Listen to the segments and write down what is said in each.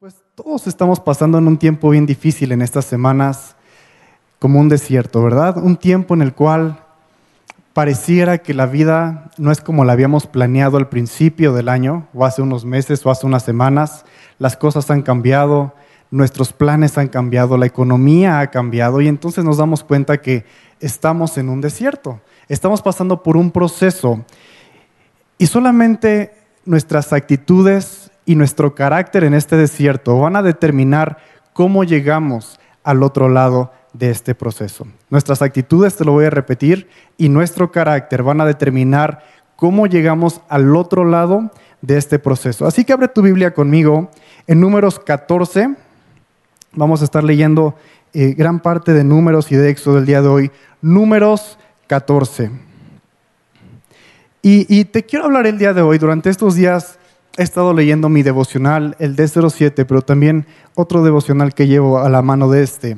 Pues todos estamos pasando en un tiempo bien difícil en estas semanas, como un desierto, ¿verdad? Un tiempo en el cual pareciera que la vida no es como la habíamos planeado al principio del año, o hace unos meses, o hace unas semanas. Las cosas han cambiado, nuestros planes han cambiado, la economía ha cambiado, y entonces nos damos cuenta que estamos en un desierto. Estamos pasando por un proceso, y solamente nuestras actitudes y nuestro carácter en este desierto van a determinar cómo llegamos al otro lado de este proceso. Nuestras actitudes, te lo voy a repetir, y nuestro carácter van a determinar cómo llegamos al otro lado de este proceso. Así que abre tu Biblia conmigo en números 14. Vamos a estar leyendo eh, gran parte de números y de Éxodo del día de hoy. Números 14. Y, y te quiero hablar el día de hoy, durante estos días he estado leyendo mi devocional, el D07, pero también otro devocional que llevo a la mano de este.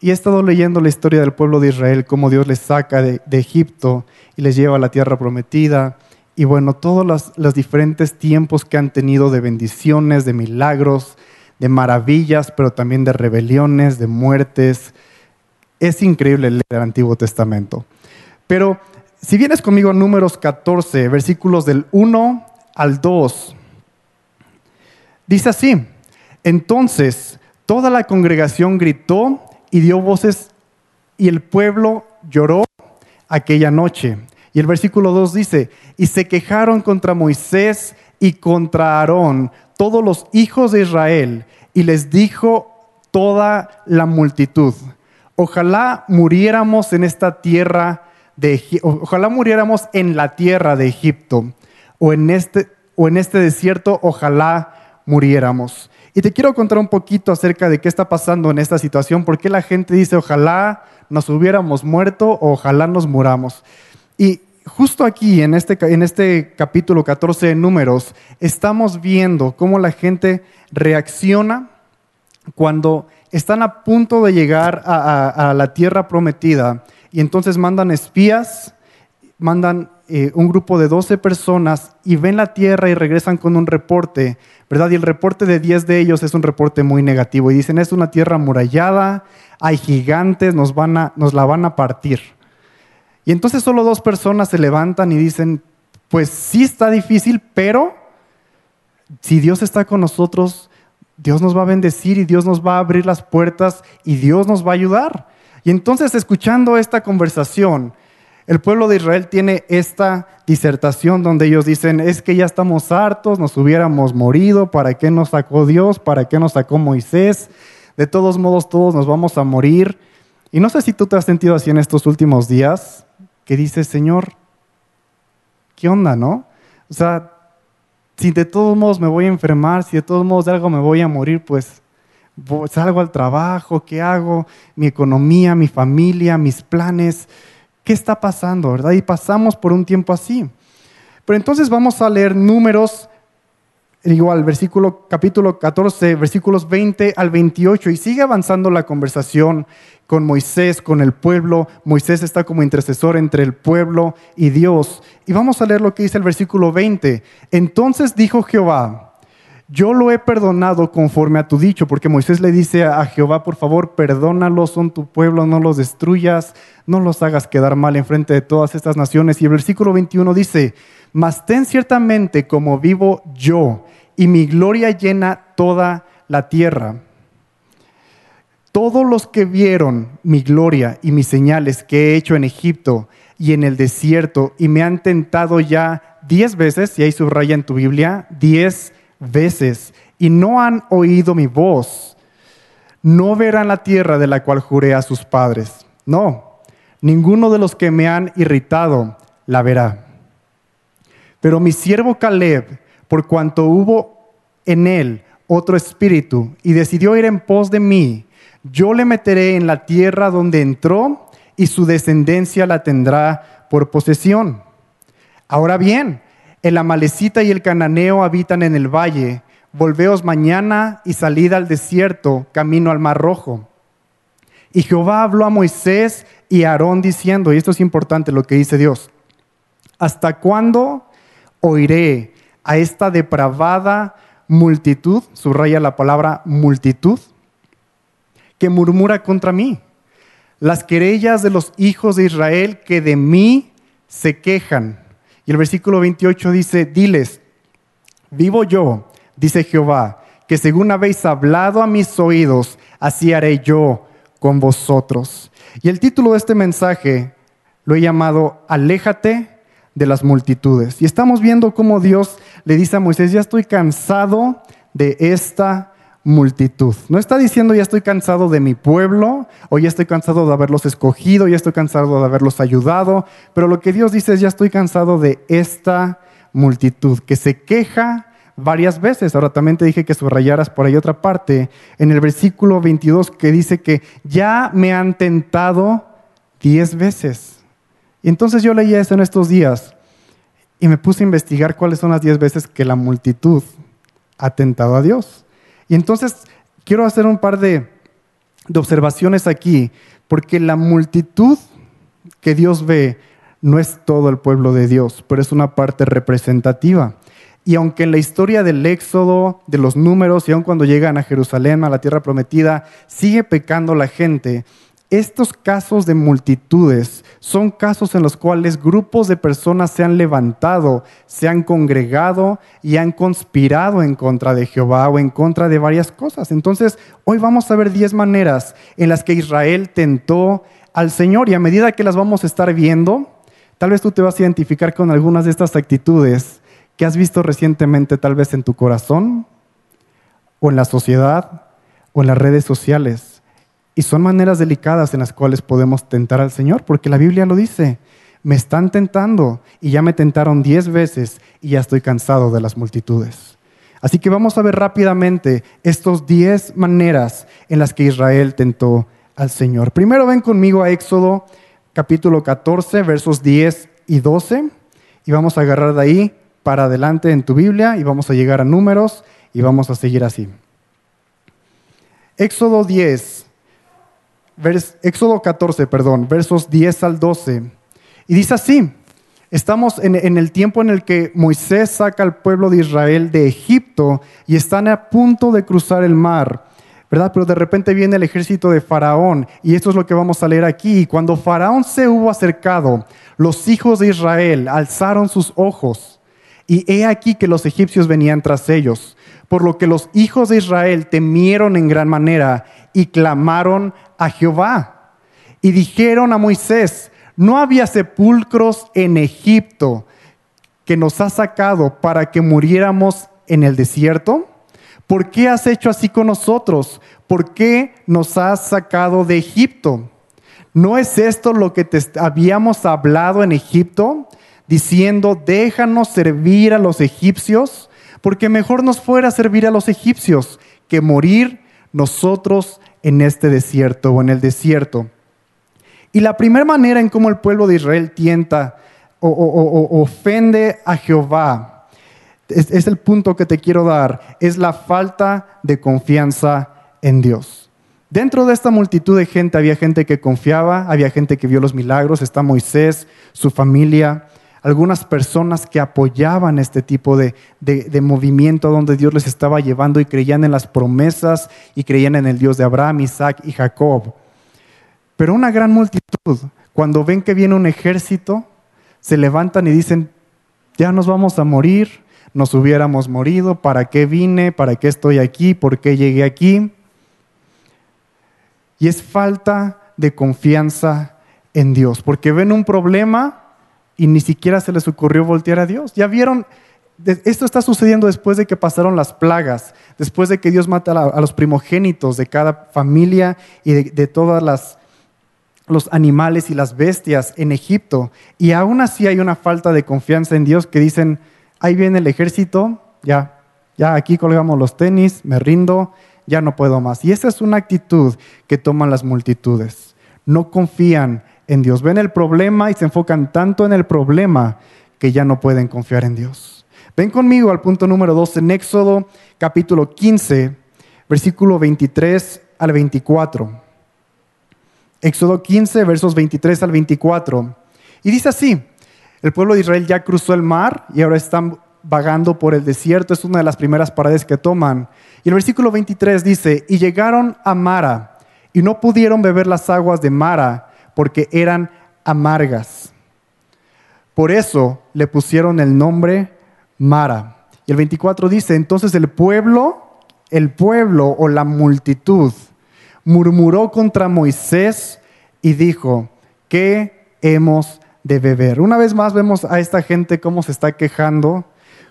Y he estado leyendo la historia del pueblo de Israel, cómo Dios les saca de, Egipto y les lleva a la tierra prometida. Y bueno, todos los, los diferentes tiempos que han tenido de bendiciones, de milagros, de maravillas, pero también de rebeliones, de muertes. Es increíble leer el Antiguo Testamento. Pero si vienes conmigo a números 14, versículos del 1 al 2, Dice así, entonces toda la congregación gritó y dio voces y el pueblo lloró aquella noche. Y el versículo 2 dice, y se quejaron contra Moisés y contra Aarón todos los hijos de Israel y les dijo toda la multitud, ojalá muriéramos en esta tierra de ojalá muriéramos en la tierra de Egipto o en este o en este desierto, ojalá muriéramos. Y te quiero contar un poquito acerca de qué está pasando en esta situación, por qué la gente dice ojalá nos hubiéramos muerto ojalá nos muramos. Y justo aquí, en este, en este capítulo 14 de números, estamos viendo cómo la gente reacciona cuando están a punto de llegar a, a la tierra prometida y entonces mandan espías, mandan eh, un grupo de 12 personas y ven la tierra y regresan con un reporte, ¿verdad? Y el reporte de 10 de ellos es un reporte muy negativo y dicen, es una tierra amurallada, hay gigantes, nos, van a, nos la van a partir. Y entonces solo dos personas se levantan y dicen, pues sí está difícil, pero si Dios está con nosotros, Dios nos va a bendecir y Dios nos va a abrir las puertas y Dios nos va a ayudar. Y entonces escuchando esta conversación, el pueblo de Israel tiene esta disertación donde ellos dicen, es que ya estamos hartos, nos hubiéramos morido, ¿para qué nos sacó Dios? ¿Para qué nos sacó Moisés? De todos modos, todos nos vamos a morir. Y no sé si tú te has sentido así en estos últimos días, que dices, Señor, ¿qué onda, no? O sea, si de todos modos me voy a enfermar, si de todos modos de algo me voy a morir, pues salgo al trabajo, ¿qué hago? Mi economía, mi familia, mis planes. ¿Qué está pasando, verdad? Y pasamos por un tiempo así. Pero entonces vamos a leer números, igual, versículo, capítulo 14, versículos 20 al 28, y sigue avanzando la conversación con Moisés, con el pueblo. Moisés está como intercesor entre el pueblo y Dios. Y vamos a leer lo que dice el versículo 20. Entonces dijo Jehová, yo lo he perdonado conforme a tu dicho, porque Moisés le dice a Jehová, por favor, perdónalos, son tu pueblo, no los destruyas, no los hagas quedar mal en frente de todas estas naciones. Y el versículo 21 dice, mas ten ciertamente como vivo yo, y mi gloria llena toda la tierra. Todos los que vieron mi gloria y mis señales que he hecho en Egipto y en el desierto, y me han tentado ya diez veces, y ahí subraya en tu Biblia, diez veces y no han oído mi voz, no verán la tierra de la cual juré a sus padres. No, ninguno de los que me han irritado la verá. Pero mi siervo Caleb, por cuanto hubo en él otro espíritu y decidió ir en pos de mí, yo le meteré en la tierra donde entró y su descendencia la tendrá por posesión. Ahora bien, el amalecita y el cananeo habitan en el valle. Volveos mañana y salid al desierto, camino al mar rojo. Y Jehová habló a Moisés y a Aarón diciendo, y esto es importante lo que dice Dios, ¿hasta cuándo oiré a esta depravada multitud, subraya la palabra multitud, que murmura contra mí. Las querellas de los hijos de Israel que de mí se quejan. Y el versículo 28 dice, diles, vivo yo, dice Jehová, que según habéis hablado a mis oídos, así haré yo con vosotros. Y el título de este mensaje lo he llamado Aléjate de las multitudes. Y estamos viendo cómo Dios le dice a Moisés, ya estoy cansado de esta multitud. No está diciendo ya estoy cansado de mi pueblo, o ya estoy cansado de haberlos escogido, ya estoy cansado de haberlos ayudado, pero lo que Dios dice es ya estoy cansado de esta multitud que se queja varias veces. Ahora también te dije que subrayaras por ahí otra parte en el versículo 22 que dice que ya me han tentado diez veces. Y entonces yo leía eso en estos días y me puse a investigar cuáles son las diez veces que la multitud ha tentado a Dios. Y entonces quiero hacer un par de, observaciones aquí, porque la multitud que Dios ve no es todo el pueblo de Dios, pero es una parte representativa. Y aunque en la historia del Éxodo, de los números, y aun cuando llegan a Jerusalén, a la tierra prometida, sigue pecando la gente, estos casos de multitudes son casos en los cuales grupos de personas se han levantado, se han congregado y han conspirado en contra de Jehová o en contra de varias cosas. Entonces, hoy vamos a ver diez maneras en las que Israel tentó al Señor y a medida que las vamos a estar viendo, tal vez tú te vas a identificar con algunas de estas actitudes que has visto recientemente tal vez en tu corazón o en la sociedad o en las redes sociales y son maneras delicadas en las cuales podemos tentar al Señor, porque la Biblia lo dice. Me están tentando y ya me tentaron diez veces y ya estoy cansado de las multitudes. Así que vamos a ver rápidamente estos diez maneras en las que Israel tentó al Señor. Primero ven conmigo a Éxodo capítulo 14, versos 10 y 12, y vamos a agarrar de ahí para adelante en tu Biblia y vamos a llegar a números y vamos a seguir así. Éxodo 10, Éxodo 14, perdón, versos 10 al 12. Y dice así, estamos en, en, el tiempo en el que Moisés saca al pueblo de Israel de Egipto y están a punto de cruzar el mar, ¿verdad? Pero de repente viene el ejército de Faraón y esto es lo que vamos a leer aquí. Cuando Faraón se hubo acercado, los hijos de Israel alzaron sus ojos y he aquí que los egipcios venían tras ellos, por lo que los hijos de Israel temieron en gran manera y clamaron a Jehová. Y dijeron a Moisés, ¿no había sepulcros en Egipto que nos ha sacado para que muriéramos en el desierto? ¿Por qué has hecho así con nosotros? ¿Por qué nos has sacado de Egipto? ¿No es esto lo que te habíamos hablado en Egipto? Diciendo, déjanos servir a los egipcios, porque mejor nos fuera servir a los egipcios que morir nosotros en este desierto o en el desierto. Y la primera manera en cómo el pueblo de Israel tienta o, ofende a Jehová, es, es el punto que te quiero dar, es la falta de confianza en Dios. Dentro de esta multitud de gente había gente que confiaba, había gente que vio los milagros, está Moisés, su familia, algunas personas que apoyaban este tipo de, movimiento donde Dios les estaba llevando y creían en las promesas y creían en el Dios de Abraham, Isaac y Jacob. Pero una gran multitud, cuando ven que viene un ejército, se levantan y dicen, ya nos vamos a morir, nos hubiéramos morido, ¿para qué vine? ¿Para qué estoy aquí? ¿Por qué llegué aquí? Y es falta de confianza en Dios, porque ven un problema y ni siquiera se les ocurrió voltear a Dios. Ya vieron, esto está sucediendo después de que pasaron las plagas, después de que Dios mata a los primogénitos de cada familia y de, todos los animales y las bestias en Egipto. Y aún así hay una falta de confianza en Dios que dicen, ahí viene el ejército, ya, ya aquí colgamos los tenis, me rindo, ya no puedo más. Y esa es una actitud que toman las multitudes. No confían en Dios. Ven el problema y se enfocan tanto en el problema que ya no pueden confiar en Dios. Ven conmigo al punto número 2 en Éxodo capítulo 15, versículo 23 al 24. Éxodo 15, versos 23 al 24. Y dice así, el pueblo de Israel ya cruzó el mar y ahora están vagando por el desierto, es una de las primeras paradas que toman. Y el versículo 23 dice, y llegaron a Mara, y no pudieron beber las aguas de Mara, porque eran amargas. Por eso le pusieron el nombre Mara. Y el 24 dice, entonces el pueblo, el pueblo o la multitud, murmuró contra Moisés y dijo, ¿qué hemos de beber? Una vez más vemos a esta gente cómo se está quejando,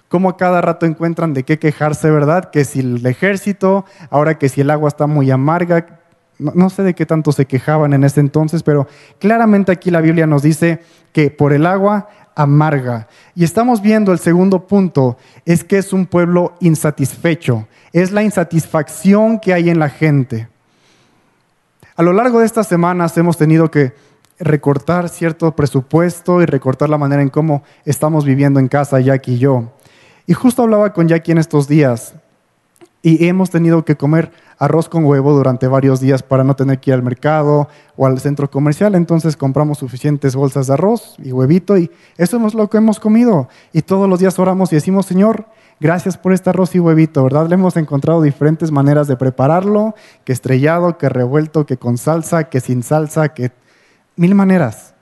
cómo a cada rato encuentran de qué quejarse, ¿verdad? Que si el ejército, ahora que si el agua está muy amarga, no, sé de qué tanto se quejaban en ese entonces, pero claramente aquí la Biblia nos dice que por el agua amarga. Y estamos viendo el segundo punto, es que es un pueblo insatisfecho, es la insatisfacción que hay en la gente. A lo largo de estas semanas hemos tenido que recortar cierto presupuesto y recortar la manera en cómo estamos viviendo en casa, Jackie y yo. Y justo hablaba con Jackie en estos días y hemos tenido que comer arroz con huevo durante varios días para no tener que ir al mercado o al centro comercial. Entonces compramos suficientes bolsas de arroz y huevito y eso es lo que hemos comido. Y todos los días oramos y decimos, Señor, gracias por este arroz y huevito, ¿verdad? Le hemos encontrado diferentes maneras de prepararlo, que estrellado, que revuelto, que con salsa, que sin salsa, que mil maneras.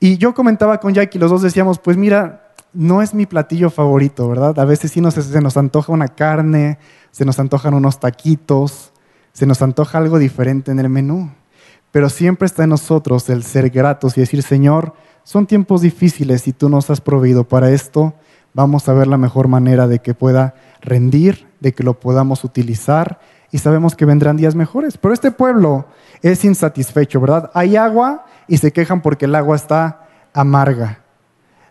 Y yo comentaba con Jackie, los dos decíamos, pues mira, no es mi platillo favorito, ¿verdad? A veces sí nos, se nos antoja una carne, se nos antojan unos taquitos, se nos antoja algo diferente en el menú. Pero siempre está en nosotros el ser gratos y decir, Señor, son tiempos difíciles y tú nos has proveído para esto. Vamos a ver la mejor manera de que pueda rendir, de que lo podamos utilizar y sabemos que vendrán días mejores. Pero este pueblo es insatisfecho, ¿verdad? Hay agua y se quejan porque el agua está amarga.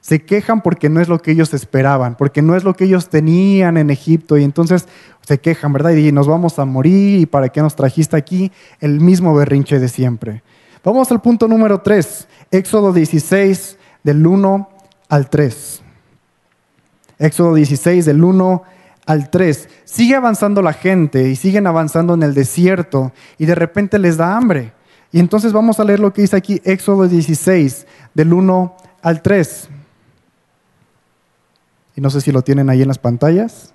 Se quejan porque no es lo que ellos esperaban, porque no es lo que ellos tenían en Egipto y entonces se quejan, ¿verdad? Y nos vamos a morir y para qué nos trajiste aquí el mismo berrinche de siempre. Vamos al punto número 3, Éxodo 16 del 1 al 3. Éxodo 16 del 1 al 3. Sigue avanzando la gente y siguen avanzando en el desierto y de repente les da hambre. Y entonces vamos a leer lo que dice aquí Éxodo 16 del 1 al 3. Y no sé si lo tienen ahí en las pantallas.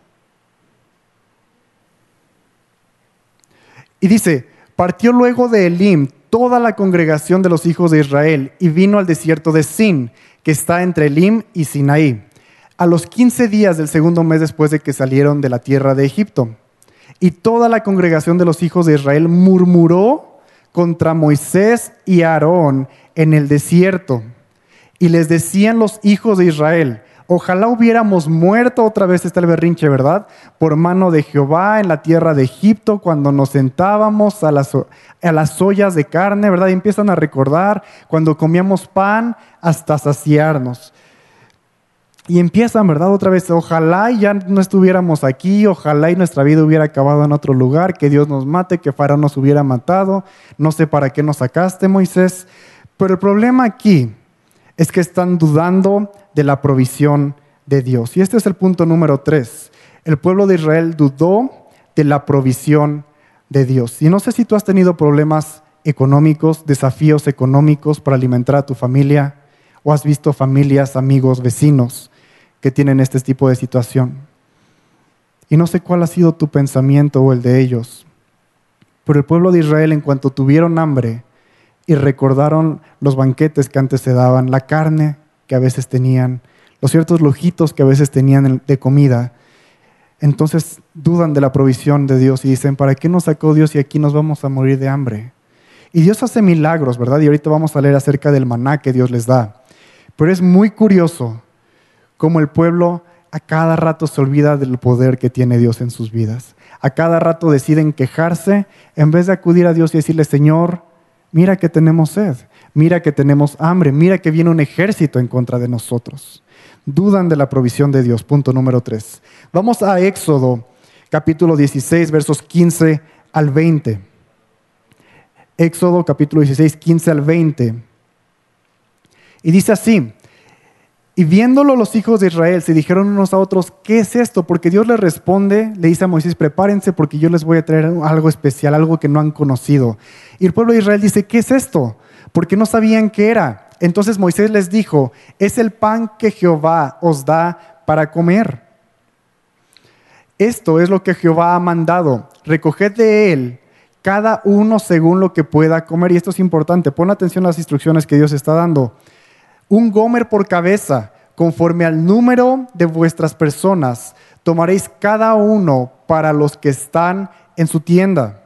Y dice, partió luego de Elim toda la congregación de los hijos de Israel y vino al desierto de Sin, que está entre Elim y Sinaí, a los 15 días del segundo mes después de que salieron de la tierra de Egipto. Y toda la congregación de los hijos de Israel murmuró contra Moisés y Aarón en el desierto. Y les decían los hijos de Israel, Ojalá hubiéramos muerto otra vez, está el berrinche, ¿verdad? Por mano de Jehová en la tierra de Egipto, cuando nos sentábamos a las, a las ollas de carne, ¿verdad? Y empiezan a recordar cuando comíamos pan hasta saciarnos. Y empiezan, ¿verdad? Otra vez, ojalá ya no estuviéramos aquí, ojalá y nuestra vida hubiera acabado en otro lugar, que Dios nos mate, que Faraón nos hubiera matado, no sé para qué nos sacaste, Moisés. Pero el problema aquí es que están dudando de la provisión de Dios. Y este es el punto número tres. El pueblo de Israel dudó de la provisión de Dios. Y no sé si tú has tenido problemas económicos, desafíos económicos para alimentar a tu familia, o has visto familias, amigos, vecinos que tienen este tipo de situación. Y no sé cuál ha sido tu pensamiento o el de ellos. Pero el pueblo de Israel, en cuanto tuvieron hambre, y recordaron los banquetes que antes se daban, la carne que a veces tenían, los ciertos lujitos que a veces tenían de comida. Entonces dudan de la provisión de Dios y dicen, ¿para qué nos sacó Dios y aquí nos vamos a morir de hambre? Y Dios hace milagros, ¿verdad? Y ahorita vamos a leer acerca del maná que Dios les da. Pero es muy curioso cómo el pueblo a cada rato se olvida del poder que tiene Dios en sus vidas. A cada rato deciden quejarse en vez de acudir a Dios y decirle, Señor, mira que tenemos sed, mira que tenemos hambre, mira que viene un ejército en contra de nosotros. Dudan de la provisión de Dios. Punto número 3. Vamos a Éxodo, capítulo 16, versos 15 al 20. Éxodo, capítulo 16, 15 al 20. Y dice así, y viéndolo los hijos de Israel se dijeron unos a otros, ¿qué es esto? Porque Dios les responde, le dice a Moisés, prepárense porque yo les voy a traer algo especial, algo que no han conocido. Y el pueblo de Israel dice, ¿qué es esto? Porque no sabían qué era. Entonces Moisés les dijo, es el pan que Jehová os da para comer. Esto es lo que Jehová ha mandado. Recoged de él cada uno según lo que pueda comer. Y esto es importante. Pon atención a las instrucciones que Dios está dando. Un gomer por cabeza, conforme al número de vuestras personas, tomaréis cada uno para los que están en su tienda.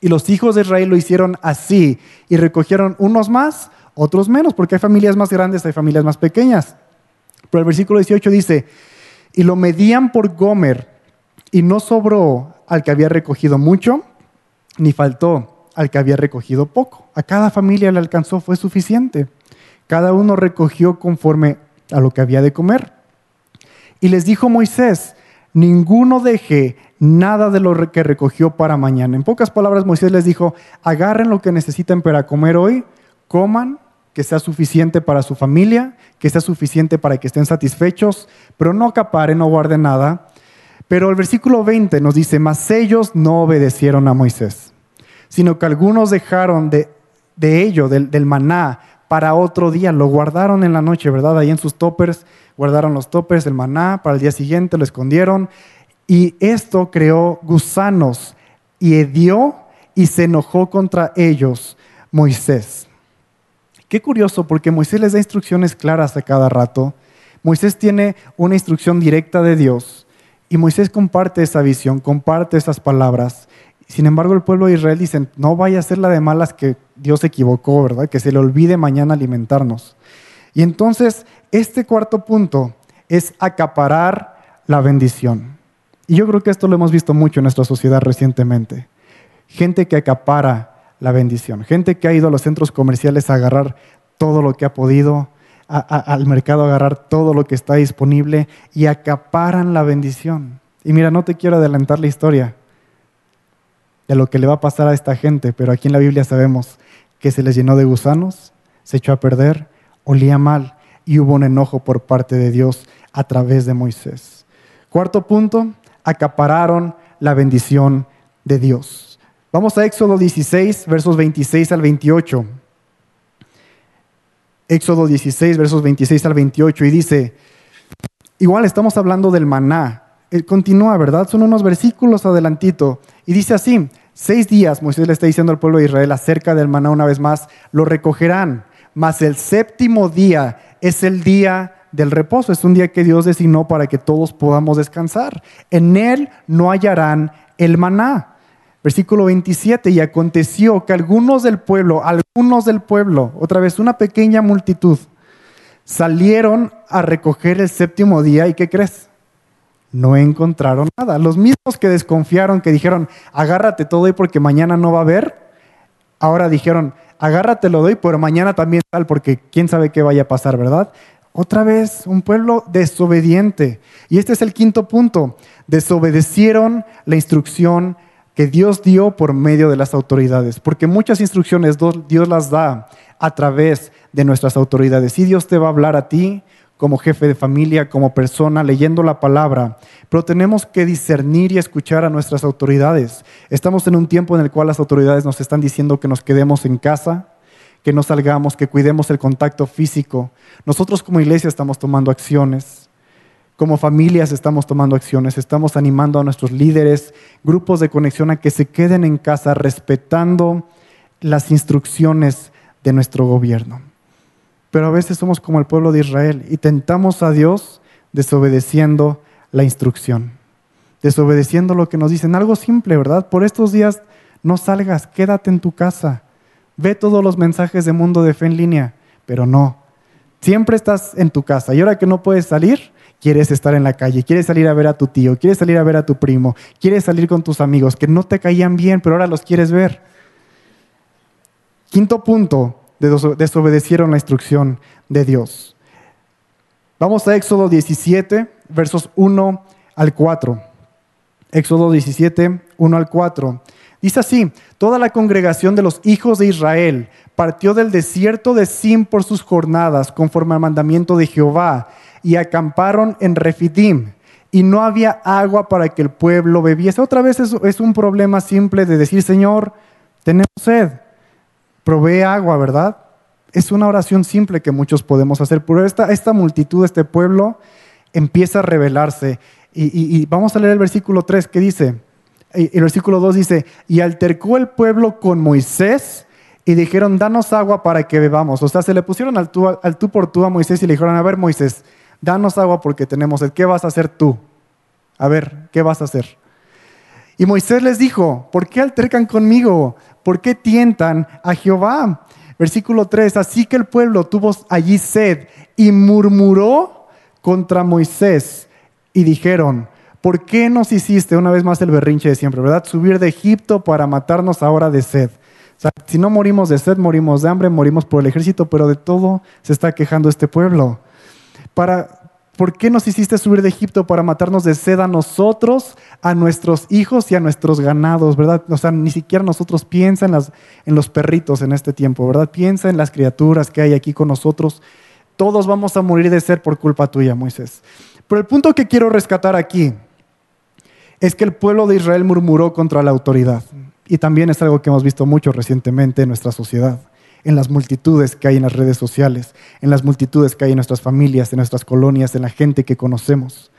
Y los hijos de Israel lo hicieron así y recogieron unos más, otros menos, porque hay familias más grandes, hay familias más pequeñas. Pero el versículo 18 dice, y lo medían por Gomer, y no sobró al que había recogido mucho, ni faltó al que había recogido poco. A cada familia le alcanzó, fue suficiente. Cada uno recogió conforme a lo que había de comer. Y les dijo Moisés, ninguno deje nada de lo que recogió para mañana. En pocas palabras, Moisés les dijo, agarren lo que necesiten para comer hoy, coman, que sea suficiente para su familia, que sea suficiente para que estén satisfechos, pero no acaparen, no guarden nada. Pero el versículo 20 nos dice, mas ellos no obedecieron a Moisés, sino que algunos dejaron de, ello, del, del maná, para otro día, lo guardaron en la noche, ¿verdad? Ahí en sus toppers, guardaron los toppers, el maná, para el día siguiente lo escondieron, y esto creó gusanos y hedió y se enojó contra ellos Moisés. Qué curioso, porque Moisés les da instrucciones claras a cada rato. Moisés tiene una instrucción directa de Dios y Moisés comparte esa visión, comparte esas palabras. Sin embargo, el pueblo de Israel dice, no vaya a ser la de malas que Dios se equivocó, ¿verdad? Que se le olvide mañana alimentarnos. Y entonces, este cuarto punto es acaparar la bendición. Y yo creo que esto lo hemos visto mucho en nuestra sociedad recientemente. Gente que acapara la bendición, gente que ha ido a los centros comerciales a agarrar todo lo que ha podido, al mercado a agarrar todo lo que está disponible y acaparan la bendición. Y mira, no te quiero adelantar la historia de lo que le va a pasar a esta gente, pero aquí en la Biblia sabemos que se les llenó de gusanos, se echó a perder, olía mal y hubo un enojo por parte de Dios a través de Moisés. Cuarto punto, acapararon la bendición de Dios. Vamos a Éxodo 16, versos 26 al 28. Éxodo 16, versos 26 al 28, y dice, igual estamos hablando del maná. Eh, continúa, ¿verdad? Son unos versículos adelantito. Y dice así, seis días Moisés le está diciendo al pueblo de Israel acerca del maná una vez más, lo recogerán, mas el séptimo día es el día del reposo. Es un día que Dios designó para que todos podamos descansar. En él no hallarán el maná. Versículo 27, y aconteció que algunos del pueblo, algunos del pueblo, otra vez una pequeña multitud, salieron a recoger el séptimo día y ¿qué crees? No encontraron nada. Los mismos que desconfiaron, que dijeron, agárrate todo y porque mañana no va a haber, ahora dijeron, agárrate lo doy, pero mañana también tal, porque quién sabe qué vaya a pasar, ¿verdad? Otra vez, un pueblo desobediente. Y este es el quinto punto. Desobedecieron la instrucción que Dios dio por medio de las autoridades. Porque muchas instrucciones Dios las da a través de nuestras autoridades. Y Dios te va a hablar a ti como jefe de familia, como persona, leyendo la palabra. Pero tenemos que discernir y escuchar a nuestras autoridades. Estamos en un tiempo en el cual las autoridades nos están diciendo que nos quedemos en casa, que no salgamos, que cuidemos el contacto físico. Nosotros como iglesia estamos tomando acciones, como familias estamos tomando acciones, estamos animando a nuestros líderes, grupos de conexión a que se queden en casa respetando las instrucciones de nuestro gobierno. Pero a veces somos como el pueblo de Israel y tentamos a Dios desobedeciendo la instrucción, desobedeciendo lo que nos dicen. Algo simple, ¿verdad? Por estos días no salgas, quédate en tu casa Ve todos los mensajes de Mundo de Fe en línea, pero no. Siempre estás en tu casa y ahora que no puedes salir, quieres estar en la calle, quieres salir a ver a tu tío, quieres salir a ver a tu primo, quieres salir con tus amigos que no te caían bien, pero ahora los quieres ver. Quinto punto, desobedecieron la instrucción de Dios. Vamos a Éxodo 17, versos 1 al 4. Éxodo 17, 1 al 4. Dice así, toda la congregación de los hijos de Israel partió del desierto de Sim por sus jornadas, conforme al mandamiento de Jehová, y acamparon en Refidim. Y no había agua para que el pueblo bebiese. Otra vez es, un problema simple de decir, Señor, tenemos sed, provee agua, ¿verdad? Es una oración simple que muchos podemos hacer, pero esta, esta multitud, este pueblo, empieza a rebelarse. Y, vamos a leer el versículo 3 que dice, el versículo 2 dice, y altercó el pueblo con Moisés y dijeron, danos agua para que bebamos. O sea, se le pusieron al tú, al tú por tú a Moisés y le dijeron, a ver Moisés, danos agua porque tenemos el ¿Qué vas a hacer tú? A ver, ¿qué vas a hacer? Y Moisés les dijo, ¿por qué altercan conmigo? ¿Por qué tientan a Jehová? Versículo 3, así que el pueblo tuvo allí sed y murmuró contra Moisés y dijeron, ¿por qué nos hiciste una vez más el berrinche de siempre, verdad? Subir de Egipto para matarnos ahora de sed. O sea, si no morimos de sed, morimos de hambre, morimos por el ejército, pero de todo se está quejando este pueblo. Para, ¿Por qué nos hiciste subir de Egipto para matarnos de sed a nosotros, a nuestros hijos y a nuestros ganados, verdad? O sea, ni siquiera nosotros piensa en, las, en los perritos en este tiempo, ¿verdad? Piensa en las criaturas que hay aquí con nosotros. Todos vamos a morir de sed por culpa tuya, Moisés. Pero el punto que quiero rescatar aquí es que el pueblo de Israel murmuró contra la autoridad. Y también es algo que hemos visto mucho recientemente en nuestra sociedad en las multitudes que hay en las redes sociales, en las multitudes que hay en nuestras familias, en nuestras colonias, en la gente que conocemos.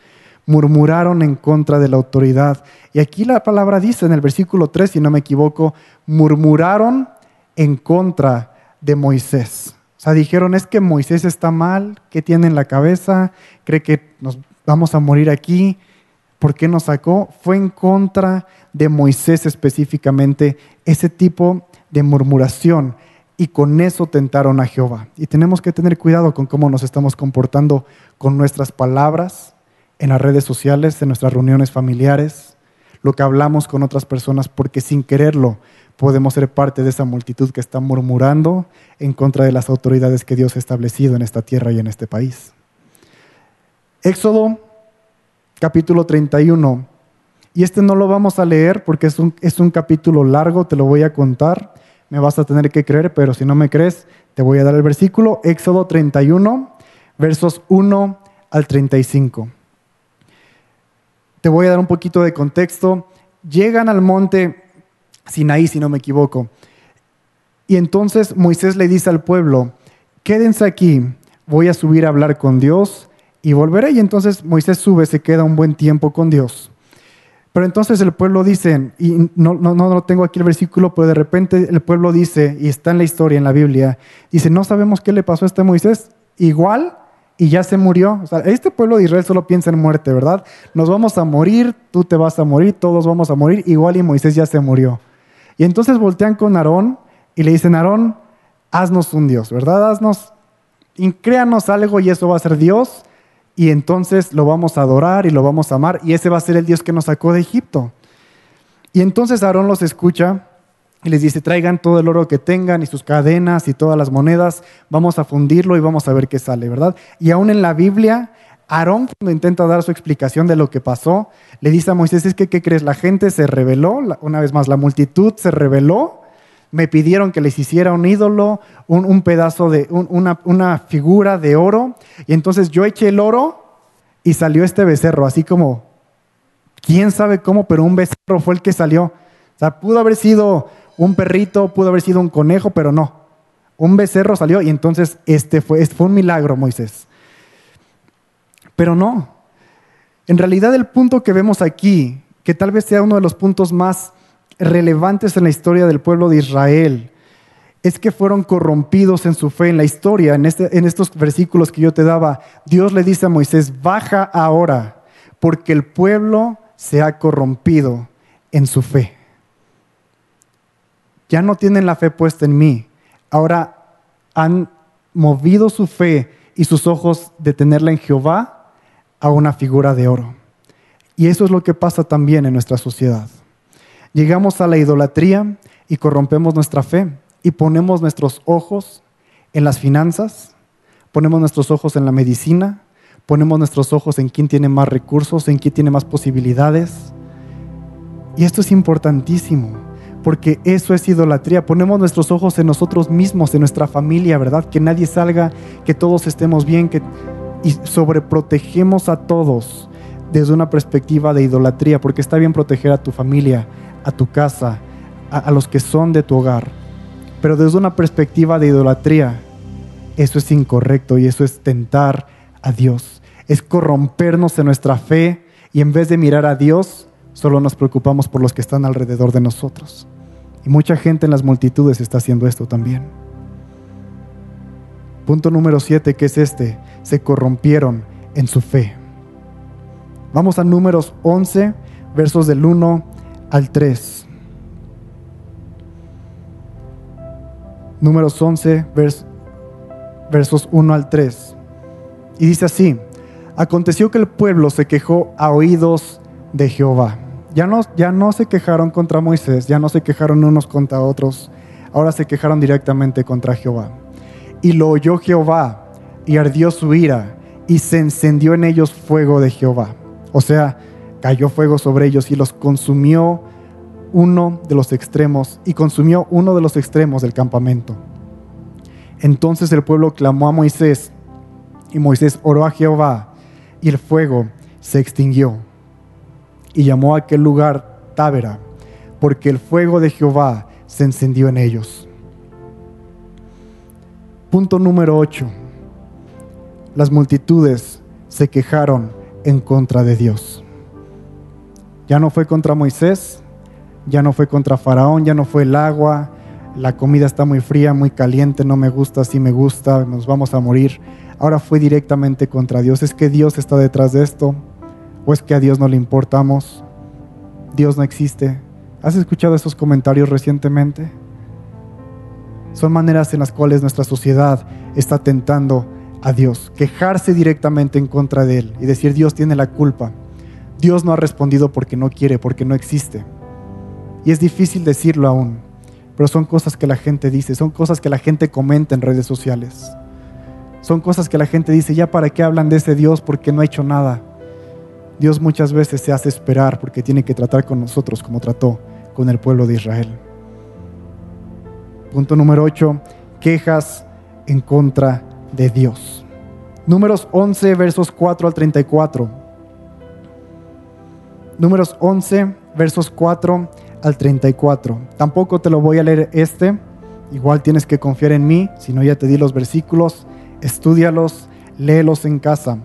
Murmuraron en contra de la autoridad. Y aquí la palabra dice en el versículo 3, si no me equivoco, murmuraron en contra de Moisés. O sea, dijeron, es que Moisés está mal, ¿qué tiene en la cabeza? ¿Cree que nos vamos a morir aquí? ¿Por qué nos sacó? Fue en contra de Moisés específicamente ese tipo de murmuración y con eso tentaron a Jehová. Y tenemos que tener cuidado con cómo nos estamos comportando con nuestras palabras en las redes sociales, en nuestras reuniones familiares, lo que hablamos con otras personas, porque sin quererlo podemos ser parte de esa multitud que está murmurando en contra de las autoridades que Dios ha establecido en esta tierra y en este país. Éxodo capítulo 31. Y este no lo vamos a leer porque es un, es un capítulo largo, te lo voy a contar me vas a tener que creer, pero si no me crees, te voy a dar el versículo, Éxodo 31, versos 1 al 35. Te voy a dar un poquito de contexto. Llegan al monte Sinaí, si no me equivoco. Y entonces Moisés le dice al pueblo, quédense aquí, voy a subir a hablar con Dios y volveré. Y entonces Moisés sube, se queda un buen tiempo con Dios. Pero entonces el pueblo dice, y no, no, no tengo aquí el versículo, pero de repente el pueblo dice, y está en la historia, en la Biblia, dice, no sabemos qué le pasó a este Moisés, igual y ya se murió. O sea, este pueblo de Israel solo piensa en muerte, ¿verdad? Nos vamos a morir, tú te vas a morir, todos vamos a morir, igual y Moisés ya se murió. Y entonces voltean con Aarón y le dicen, Aarón, haznos un Dios, ¿verdad? Haznos, créanos algo y eso va a ser Dios y entonces lo vamos a adorar y lo vamos a amar y ese va a ser el Dios que nos sacó de Egipto. Y entonces Aarón los escucha y les dice, traigan todo el oro que tengan y sus cadenas y todas las monedas, vamos a fundirlo y vamos a ver qué sale, ¿verdad? Y aún en la Biblia, Aarón cuando intenta dar su explicación de lo que pasó, le dice a Moisés, es que, ¿qué crees? La gente se rebeló, una vez más, la multitud se rebeló me pidieron que les hiciera un ídolo, un, pedazo de, una, una, figura de oro. Y entonces yo eché el oro y salió este becerro, así como, quién sabe cómo, pero un becerro fue el que salió. O sea, pudo haber sido un perrito, pudo haber sido un conejo, pero no. Un becerro salió y entonces este fue, este fue un milagro, Moisés. Pero no. En realidad el punto que vemos aquí, que tal vez sea uno de los puntos más relevantes en la historia del pueblo de Israel es que fueron corrompidos en su fe en la historia. En, este, en estos versículos que yo te daba, Dios le dice a Moisés, baja ahora, porque el pueblo se ha corrompido en su fe. Ya no tienen la fe puesta en mí. Ahora han movido su fe y sus ojos de tenerla en Jehová a una figura de oro. Y eso es lo que pasa también en nuestra sociedad. Llegamos a la idolatría y corrompemos nuestra fe y ponemos nuestros ojos en las finanzas, ponemos nuestros ojos en la medicina, ponemos nuestros ojos en quién tiene más recursos, en quién tiene más posibilidades. Y esto es importantísimo, porque eso es idolatría. Ponemos nuestros ojos en nosotros mismos, en nuestra familia, ¿verdad? Que nadie salga, que todos estemos bien, que y sobreprotegemos a todos desde una perspectiva de idolatría, porque está bien proteger a tu familia, a tu casa, a, los que son de tu hogar. Pero desde una perspectiva de idolatría, eso es incorrecto y eso es tentar a Dios. es corrompernos en nuestra fe y en vez de mirar a Dios, solo nos preocupamos por los que están alrededor de nosotros. Y mucha gente en las multitudes está haciendo esto también. Punto número 7, que es este, se corrompieron en su fe. Vamos a números 11, versos del 1 al 3. Números 11, versos 1 al 3. Y dice así, aconteció que el pueblo se quejó a oídos de Jehová. Ya no, ya no se quejaron contra Moisés, ya no se quejaron unos contra otros, ahora se quejaron directamente contra Jehová. Y lo oyó Jehová y ardió su ira y se encendió en ellos fuego de Jehová. O sea, cayó fuego sobre ellos y los consumió uno de los extremos y consumió uno de los extremos del campamento. Entonces el pueblo clamó a Moisés y Moisés oró a Jehová y el fuego se extinguió. Y llamó a aquel lugar Tábera, porque el fuego de Jehová se encendió en ellos. Punto número 8. Las multitudes se quejaron en contra de Dios. Ya no fue contra Moisés, ya no fue contra Faraón, ya no fue el agua, la comida está muy fría, muy caliente, no me gusta, sí me gusta, nos vamos a morir. Ahora fue directamente contra Dios. ¿Es que Dios está detrás de esto? ¿O es que a Dios no le importamos? Dios no existe. ¿Has escuchado esos comentarios recientemente? Son maneras en las cuales nuestra sociedad está tentando a Dios, quejarse directamente en contra de Él y decir Dios tiene la culpa. Dios no ha respondido porque no quiere, porque no existe. Y es difícil decirlo aún, pero son cosas que la gente dice, son cosas que la gente comenta en redes sociales. Son cosas que la gente dice, ya para qué hablan de ese Dios porque no ha hecho nada. Dios muchas veces se hace esperar porque tiene que tratar con nosotros como trató con el pueblo de Israel. Punto número 8, quejas en contra de Dios. Números 11, versos 4 al 34. Números 11, versos 4 al 34. Tampoco te lo voy a leer este. Igual tienes que confiar en mí, si no ya te di los versículos, estudialos, léelos en casa.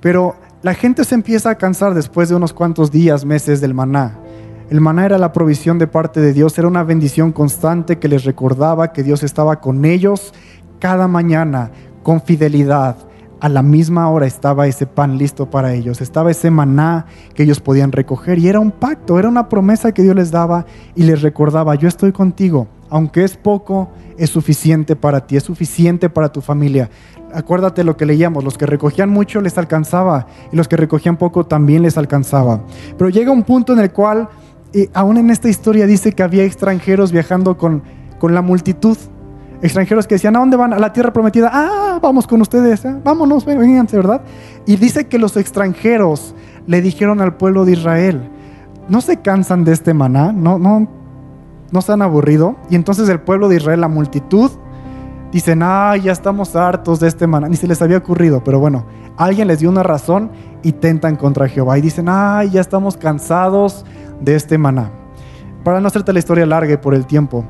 Pero la gente se empieza a cansar después de unos cuantos días, meses del maná. El maná era la provisión de parte de Dios, era una bendición constante que les recordaba que Dios estaba con ellos cada mañana, con fidelidad. A la misma hora estaba ese pan listo para ellos, estaba ese maná que ellos podían recoger y era un pacto, era una promesa que Dios les daba y les recordaba, yo estoy contigo, aunque es poco, es suficiente para ti, es suficiente para tu familia. Acuérdate lo que leíamos, los que recogían mucho les alcanzaba y los que recogían poco también les alcanzaba. Pero llega un punto en el cual, eh, aún en esta historia dice que había extranjeros viajando con, con la multitud extranjeros que decían, ¿a dónde van? A la tierra prometida. Ah, vamos con ustedes, ¿eh? vámonos, vénganse, ¿verdad? Y dice que los extranjeros le dijeron al pueblo de Israel, ¿no se cansan de este maná? ¿No, no, no se han aburrido? Y entonces el pueblo de Israel, la multitud, dicen, ah, ya estamos hartos de este maná. Ni se les había ocurrido, pero bueno, alguien les dio una razón y tentan contra Jehová. Y dicen, ah, ya estamos cansados de este maná. Para no hacerte la historia larga y por el tiempo,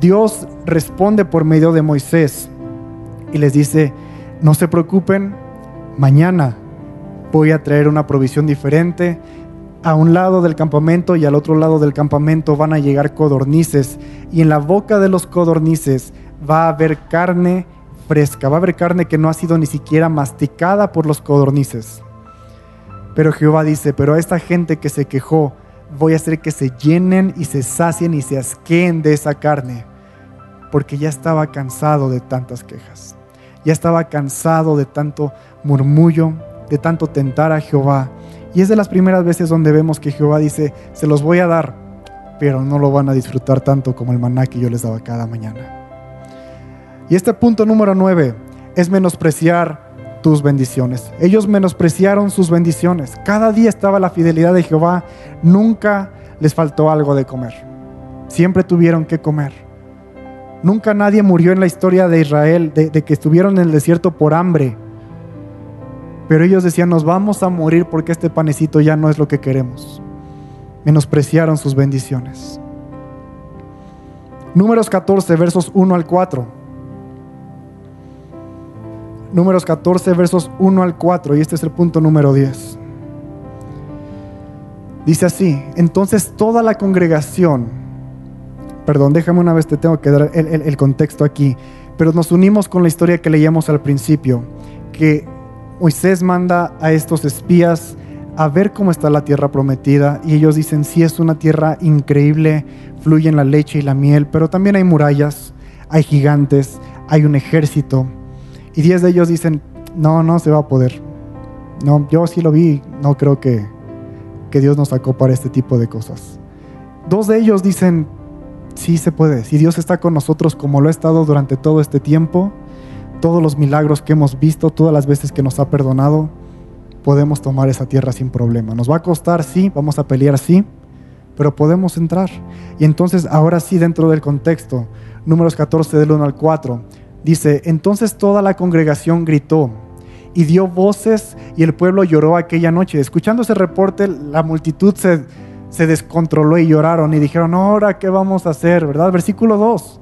Dios responde por medio de Moisés y les dice, no se preocupen, mañana voy a traer una provisión diferente. A un lado del campamento y al otro lado del campamento van a llegar codornices y en la boca de los codornices va a haber carne fresca, va a haber carne que no ha sido ni siquiera masticada por los codornices. Pero Jehová dice, pero a esta gente que se quejó, voy a hacer que se llenen y se sacien y se asqueen de esa carne porque ya estaba cansado de tantas quejas. Ya estaba cansado de tanto murmullo, de tanto tentar a Jehová. Y es de las primeras veces donde vemos que Jehová dice, se los voy a dar, pero no lo van a disfrutar tanto como el maná que yo les daba cada mañana. Y este punto número nueve es menospreciar tus bendiciones. Ellos menospreciaron sus bendiciones. Cada día estaba la fidelidad de Jehová. Nunca les faltó algo de comer. Siempre tuvieron que comer. Nunca nadie murió en la historia de Israel de, que estuvieron en el desierto por hambre. Pero ellos decían, nos vamos a morir porque este panecito ya no es lo que queremos. Menospreciaron sus bendiciones. Números 14, versos 1 al 4. Números 14, versos 1 al 4, y este es el punto número 10. Dice así, entonces toda la congregación, perdón, déjame una vez, te tengo que dar el, contexto aquí, pero nos unimos con la historia que leíamos al principio, que Moisés manda a estos espías a ver cómo está la tierra prometida y ellos dicen, sí es una tierra increíble, fluyen la leche y la miel, pero también hay murallas, hay gigantes, hay un ejército. Y diez de ellos dicen, no, no se va a poder. No, yo sí lo vi, no creo que, que Dios nos sacó para este tipo de cosas. Dos de ellos dicen, sí se puede, si Dios está con nosotros como lo ha estado durante todo este tiempo, todos los milagros que hemos visto, todas las veces que nos ha perdonado, podemos tomar esa tierra sin problema. Nos va a costar, sí, vamos a pelear, sí, pero podemos entrar. Y entonces, ahora sí, dentro del contexto, números 14 del 1 al 4, dice, entonces toda la congregación gritó y dio voces y el pueblo lloró aquella noche. Escuchando ese reporte, la multitud se, se descontroló y lloraron y dijeron, ahora, ¿qué vamos a hacer? ¿Verdad? Versículo 2.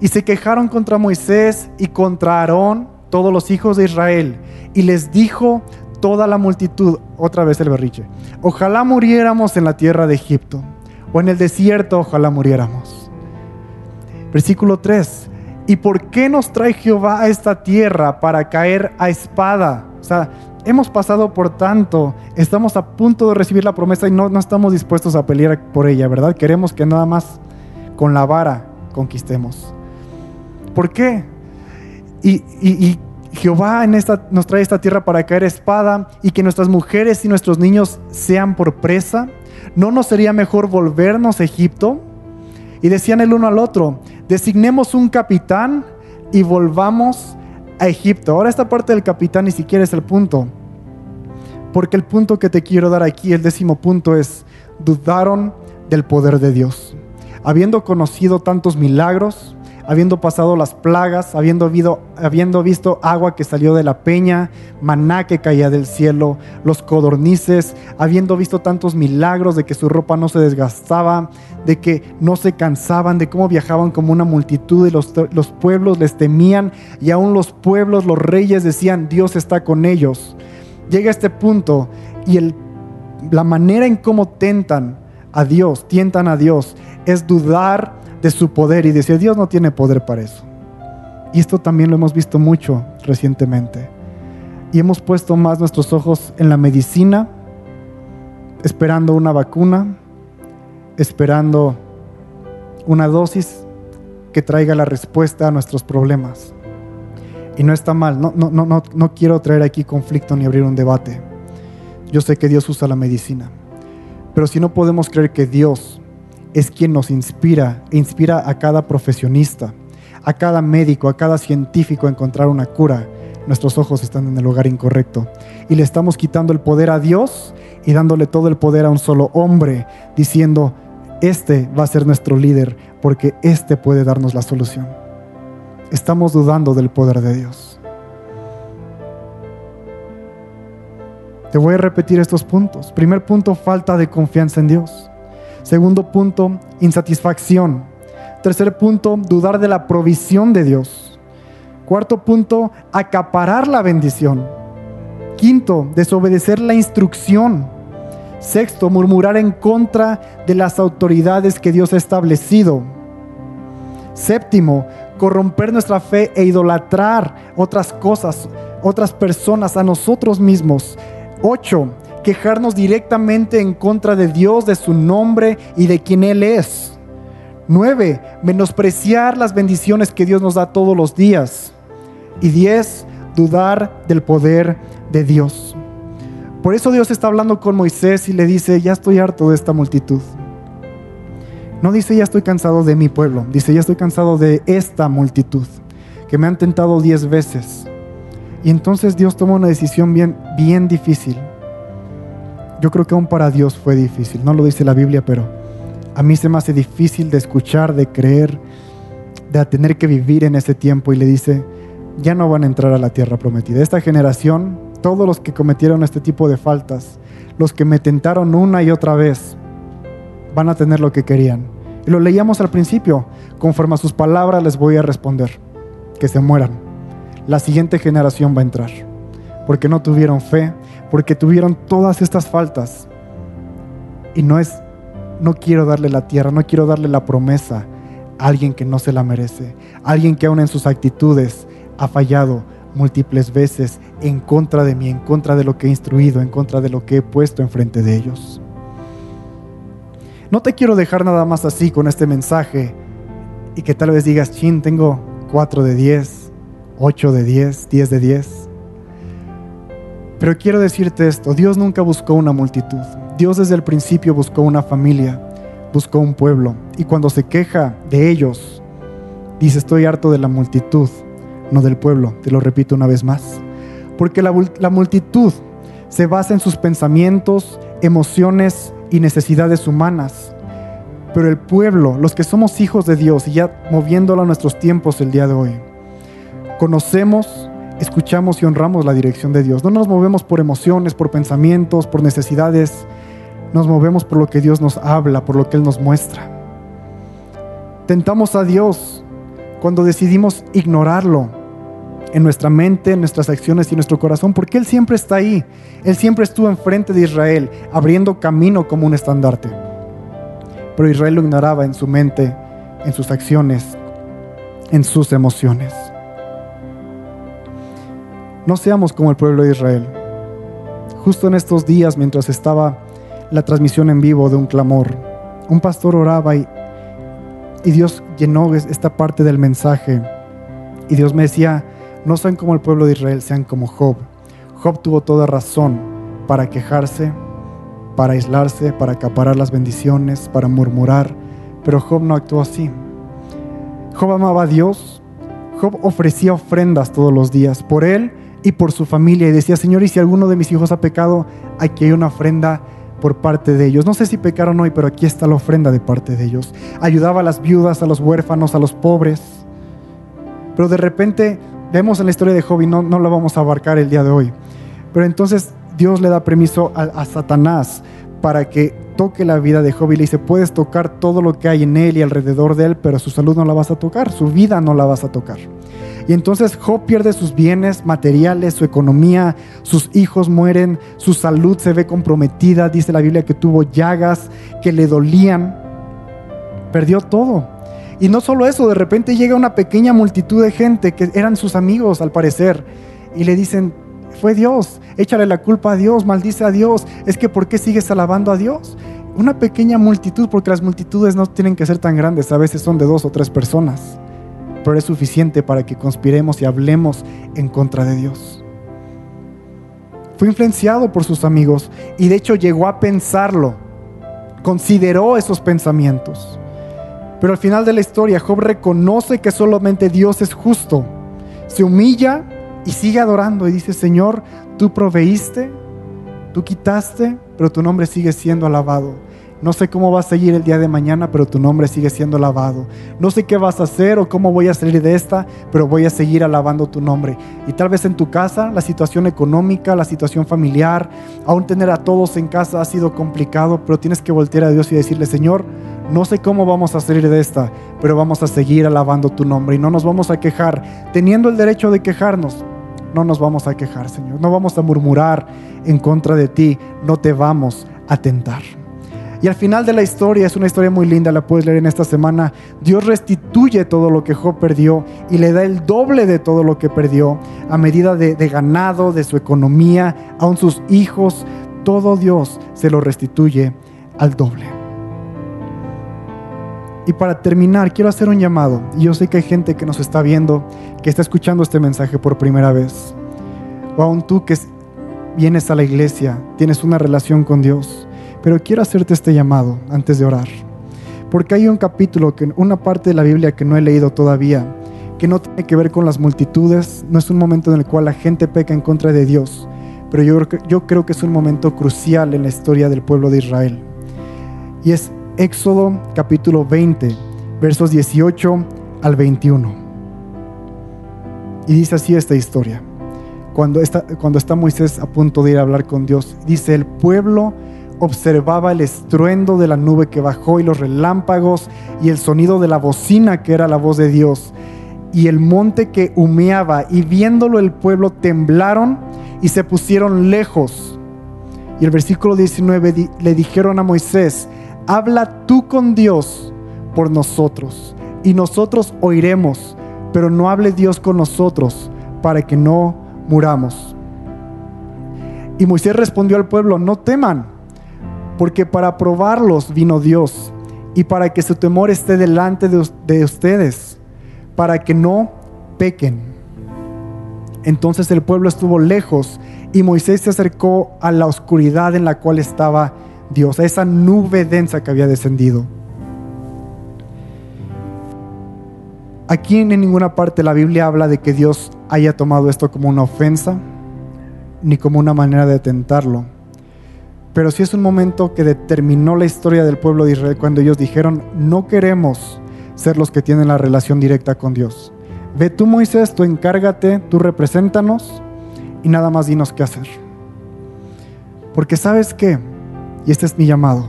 Y se quejaron contra Moisés y contra Aarón, todos los hijos de Israel, y les dijo toda la multitud, otra vez el berriche, ojalá muriéramos en la tierra de Egipto, o en el desierto, ojalá muriéramos. Versículo 3, ¿y por qué nos trae Jehová a esta tierra para caer a espada? O sea, hemos pasado por tanto, estamos a punto de recibir la promesa y no, no estamos dispuestos a pelear por ella, ¿verdad? Queremos que nada más con la vara conquistemos. ¿Por qué? Y, Jehová en esta, nos trae esta tierra para caer espada y que nuestras mujeres y nuestros niños sean por presa. ¿No nos sería mejor volvernos a Egipto? Y decían el uno al otro, designemos un capitán y volvamos a Egipto. Ahora esta parte del capitán ni siquiera es el punto. Porque el punto que te quiero dar aquí, el décimo punto es, dudaron del poder de Dios. Habiendo conocido tantos milagros, habiendo pasado las plagas, habiendo, habiendo visto agua que salió de la peña, maná que caía del cielo, los codornices, habiendo visto tantos milagros de que su ropa no se desgastaba, de que no se cansaban, de cómo viajaban como una multitud y los, los pueblos les temían y aún los pueblos, los reyes decían, Dios está con ellos. Llega este punto y el, la manera en cómo tentan a Dios, tientan a Dios, es dudar de su poder y decir, Dios no tiene poder para eso. Y esto también lo hemos visto mucho recientemente. Y hemos puesto más nuestros ojos en la medicina, esperando una vacuna, esperando una dosis que traiga la respuesta a nuestros problemas. Y no está mal, no, no, no, no quiero traer aquí conflicto ni abrir un debate. Yo sé que Dios usa la medicina. Pero si no podemos creer que Dios es quien nos inspira e inspira a cada profesionista, a cada médico, a cada científico a encontrar una cura. Nuestros ojos están en el lugar incorrecto y le estamos quitando el poder a Dios y dándole todo el poder a un solo hombre, diciendo, este va a ser nuestro líder porque este puede darnos la solución. Estamos dudando del poder de Dios. Te voy a repetir estos puntos. Primer punto, falta de confianza en Dios. Segundo punto, insatisfacción. Tercer punto, dudar de la provisión de Dios. Cuarto punto, acaparar la bendición. Quinto, desobedecer la instrucción. Sexto, murmurar en contra de las autoridades que Dios ha establecido. Séptimo, corromper nuestra fe e idolatrar otras cosas, otras personas, a nosotros mismos. Ocho, quejarnos directamente en contra de Dios, de su nombre y de quien Él es. 9. Menospreciar las bendiciones que Dios nos da todos los días. Y 10. Dudar del poder de Dios. Por eso Dios está hablando con Moisés y le dice, ya estoy harto de esta multitud. No dice, ya estoy cansado de mi pueblo. Dice, ya estoy cansado de esta multitud que me han tentado diez veces. Y entonces Dios toma una decisión bien, bien difícil. Yo creo que aún para Dios fue difícil. No lo dice la Biblia, pero a mí se me hace difícil de escuchar, de creer, de tener que vivir en ese tiempo. Y le dice, ya no van a entrar a la tierra prometida. Esta generación, todos los que cometieron este tipo de faltas, los que me tentaron una y otra vez, van a tener lo que querían. Y lo leíamos al principio, conforme a sus palabras les voy a responder, que se mueran. la siguiente generación va a entrar. Porque no tuvieron fe, porque tuvieron todas estas faltas. Y no es, no quiero darle la tierra, no quiero darle la promesa a alguien que no se la merece, alguien que aún en sus actitudes ha fallado múltiples veces en contra de mí, en contra de lo que he instruido, en contra de lo que he puesto enfrente de ellos. No te quiero dejar nada más así con este mensaje y que tal vez digas, chin, tengo 4 de 10, 8 de 10, 10 de 10. Pero quiero decirte esto, Dios nunca buscó una multitud. Dios desde el principio buscó una familia, buscó un pueblo. Y cuando se queja de ellos, dice, estoy harto de la multitud, no del pueblo. Te lo repito una vez más. Porque la, multitud se basa en sus pensamientos, emociones y necesidades humanas. Pero el pueblo, los que somos hijos de Dios, y ya moviéndolo a nuestros tiempos el día de hoy, conocemos, escuchamos y honramos la dirección de Dios. No nos movemos por emociones, por pensamientos, por necesidades. Nos movemos por lo que Dios nos habla, por lo que Él nos muestra. Tentamos a Dios cuando decidimos ignorarlo en nuestra mente, en nuestras acciones y en nuestro corazón, porque Él siempre está ahí. Él siempre estuvo enfrente de Israel, abriendo camino como un estandarte. Pero Israel lo ignoraba en su mente, en sus acciones, en sus emociones. No seamos como el pueblo de Israel. Justo en estos días, mientras estaba la transmisión en vivo de un clamor, un pastor oraba y, y Dios llenó esta parte del mensaje. Y Dios me decía, no sean como el pueblo de Israel, sean como Job. Job tuvo toda razón para quejarse, para aislarse, para acaparar las bendiciones, para murmurar, pero Job no actuó así. Job amaba a Dios, Job ofrecía ofrendas todos los días por él y por su familia y decía, Señor, y si alguno de mis hijos ha pecado, aquí hay una ofrenda por parte de ellos. No sé si pecaron hoy, pero aquí está la ofrenda de parte de ellos. Ayudaba a las viudas, a los huérfanos, a los pobres. Pero de repente vemos en la historia de Job y no, no la vamos a abarcar el día de hoy. Pero entonces Dios le da permiso a, Satanás para que toque la vida de Job y le dice, puedes tocar todo lo que hay en él y alrededor de él, pero su salud no la vas a tocar, su vida no la vas a tocar. Y entonces Job pierde sus bienes materiales, su economía, sus hijos mueren, su salud se ve comprometida, dice la Biblia que tuvo llagas que le dolían, perdió todo. Y no solo eso, de repente llega una pequeña multitud de gente que eran sus amigos al parecer y le dicen, fue Dios, échale la culpa a Dios, maldice a Dios, es que ¿por qué sigues alabando a Dios? Una pequeña multitud, porque las multitudes no tienen que ser tan grandes, a veces son de dos o tres personas, pero es suficiente para que conspiremos y hablemos en contra de Dios. Fue influenciado por sus amigos y de hecho llegó a pensarlo, consideró esos pensamientos. Pero al final de la historia, Job reconoce que solamente Dios es justo. Se humilla y sigue adorando y dice, Señor, tú proveíste, tú quitaste, pero tu nombre sigue siendo alabado. No sé cómo va a seguir el día de mañana, pero tu nombre sigue siendo alabado. No sé qué vas a hacer o cómo voy a salir de esta, pero voy a seguir alabando tu nombre. Y tal vez en tu casa, la situación económica, la situación familiar, aún tener a todos en casa ha sido complicado, pero tienes que voltear a Dios y decirle, Señor, no sé cómo vamos a salir de esta, pero vamos a seguir alabando tu nombre y no nos vamos a quejar, teniendo el derecho de quejarnos. No nos vamos a quejar, Señor. No vamos a murmurar en contra de ti. No te vamos a tentar. Y al final de la historia, es una historia muy linda, la puedes leer en esta semana, Dios restituye todo lo que Job perdió y le da el doble de todo lo que perdió a medida de, ganado, de su economía, aún sus hijos, todo Dios se lo restituye al doble. Y para terminar, quiero hacer un llamado. Yo sé que hay gente que nos está viendo, que está escuchando este mensaje por primera vez. O aún tú que vienes a la iglesia, tienes una relación con Dios. Pero quiero hacerte este llamado antes de orar. Porque hay un capítulo, que, una parte de la Biblia que no he leído todavía, que no tiene que ver con las multitudes. No es un momento en el cual la gente peca en contra de Dios. Pero yo, yo creo que es un momento crucial en la historia del pueblo de Israel. Y es Éxodo capítulo 20, versos 18 al 21. Y dice así esta historia. Cuando está, cuando está Moisés a punto de ir a hablar con Dios, dice, el pueblo observaba el estruendo de la nube que bajó y los relámpagos y el sonido de la bocina que era la voz de Dios. y el monte que humeaba, y viéndolo el pueblo temblaron y se pusieron lejos. Y el versículo 19 le dijeron a Moisés, habla tú con Dios por nosotros, y nosotros oiremos, pero no hable Dios con nosotros para que no muramos. Y Moisés respondió al pueblo, no teman, porque para probarlos vino Dios y para que su temor esté delante de, ustedes, para que no pequen. Entonces el pueblo estuvo lejos y Moisés se acercó a la oscuridad en la cual estaba Dios, a esa nube densa que había descendido. Aquí en ninguna parte la Biblia habla de que Dios haya tomado esto como una ofensa, ni como una manera de tentarlo. Pero sí es un momento que determinó la historia del pueblo de Israel cuando ellos dijeron, no queremos ser los que tienen la relación directa con Dios. Ve tú Moisés, tú encárgate, tú represéntanos y nada más dinos qué hacer. Porque sabes qué, y este es mi llamado,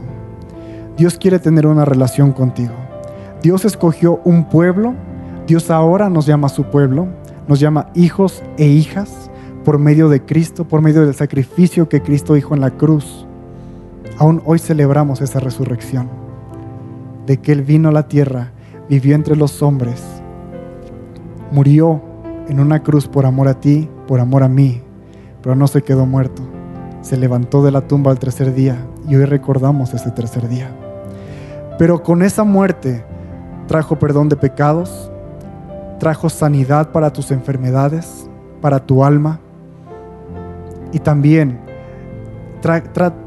Dios quiere tener una relación contigo. Dios escogió un pueblo, Dios ahora nos llama su pueblo, nos llama hijos e hijas por medio de Cristo, por medio del sacrificio que Cristo dijo en la cruz. Aún hoy celebramos esa resurrección, de que Él vino a la tierra, vivió entre los hombres, murió en una cruz por amor a ti, por amor a mí, pero no se quedó muerto. Se levantó de la tumba al tercer día y hoy recordamos ese tercer día. Pero con esa muerte trajo perdón de pecados, trajo sanidad para tus enfermedades, para tu alma y también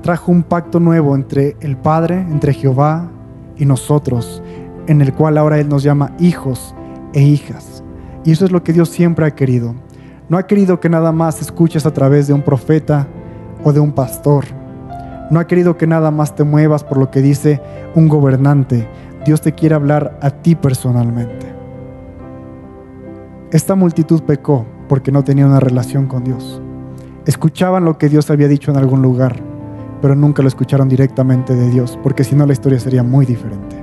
trajo un pacto nuevo entre el Padre, entre Jehová y nosotros, en el cual ahora Él nos llama hijos e hijas. Y eso es lo que Dios siempre ha querido. No ha querido que nada más escuches a través de un profeta o de un pastor. No ha querido que nada más te muevas por lo que dice un gobernante. Dios te quiere hablar a ti personalmente. Esta multitud pecó porque no tenía una relación con Dios. Escuchaban lo que Dios había dicho en algún lugar, pero nunca lo escucharon directamente de Dios, porque si no la historia sería muy diferente.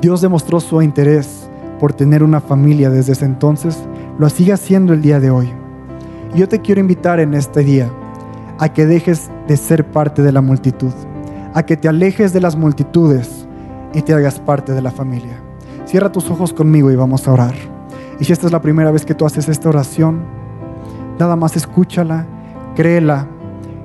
Dios demostró su interés por tener una familia desde ese entonces, lo sigue haciendo el día de hoy. Yo te quiero invitar en este día a que dejes de ser parte de la multitud, a que te alejes de las multitudes y te hagas parte de la familia. Cierra tus ojos conmigo y vamos a orar. Y si esta es la primera vez que tú haces esta oración, Nada más escúchala, créela.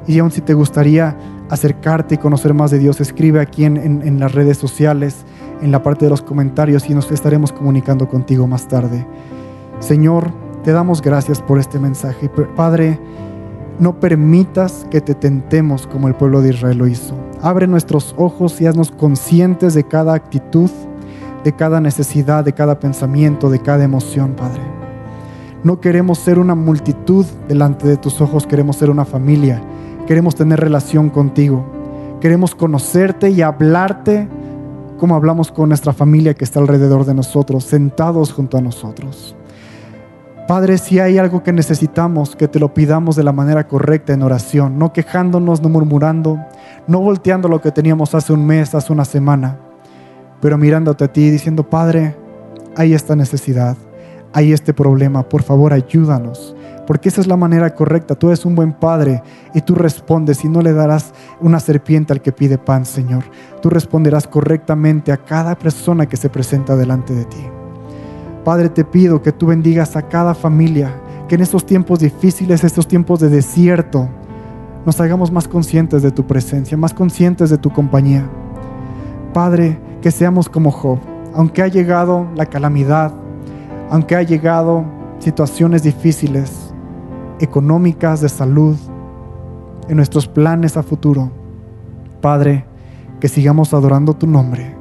Y aún si te gustaría acercarte y conocer más de Dios, escribe aquí en, las redes sociales, en la parte de los comentarios y nos estaremos comunicando contigo más tarde. Señor, te damos gracias por este mensaje. Padre, no permitas que te tentemos como el pueblo de Israel lo hizo. Abre nuestros ojos y haznos conscientes de cada actitud, de cada necesidad, de cada pensamiento, de cada emoción, Padre. No queremos ser una multitud delante de tus ojos, queremos ser una familia. Queremos tener relación contigo. Queremos conocerte y hablarte como hablamos con nuestra familia que está alrededor de nosotros, sentados junto a nosotros. Padre, si hay algo que necesitamos, que te lo pidamos de la manera correcta en oración, no quejándonos, no murmurando, no volteando lo que teníamos hace un mes, hace una semana, pero mirándote a ti diciendo, Padre, hay esta necesidad hay este problema, por favor ayúdanos. Porque esa es la manera correcta. Tú eres un buen padre y tú respondes y no le darás una serpiente al que pide pan, Señor. Tú responderás correctamente a cada persona que se presenta delante de ti. Padre, te pido que tú bendigas a cada familia, que en estos tiempos difíciles, estos tiempos de desierto, nos hagamos más conscientes de tu presencia, más conscientes de tu compañía. Padre, que seamos como Job, aunque ha llegado la calamidad, aunque ha llegado situaciones difíciles, económicas, de salud, en nuestros planes a futuro. Padre, que sigamos adorando tu nombre,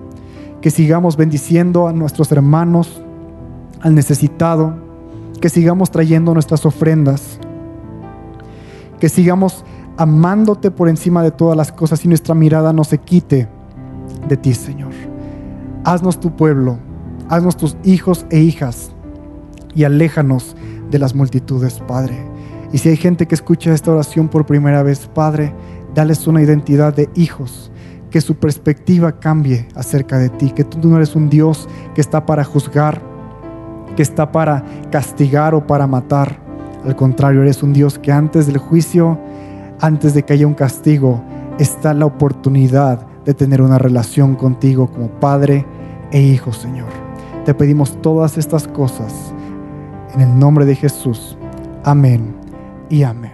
que sigamos bendiciendo a nuestros hermanos, al necesitado, que sigamos trayendo nuestras ofrendas, que sigamos amándote por encima de todas las cosas y nuestra mirada no se quite de ti, Señor. Haznos tu pueblo, haznos tus hijos e hijas y aléjanos de las multitudes, Padre. Y si hay gente que escucha esta oración por primera vez, Padre, dales una identidad de hijos, que su perspectiva cambie acerca de ti, que tú no eres un Dios que está para juzgar, que está para castigar o para matar. Al contrario, eres un Dios que antes del juicio, antes de que haya un castigo, está la oportunidad de tener una relación contigo como Padre e Hijo, Señor. Te pedimos todas estas cosas en el nombre de Jesús. Amén y amén.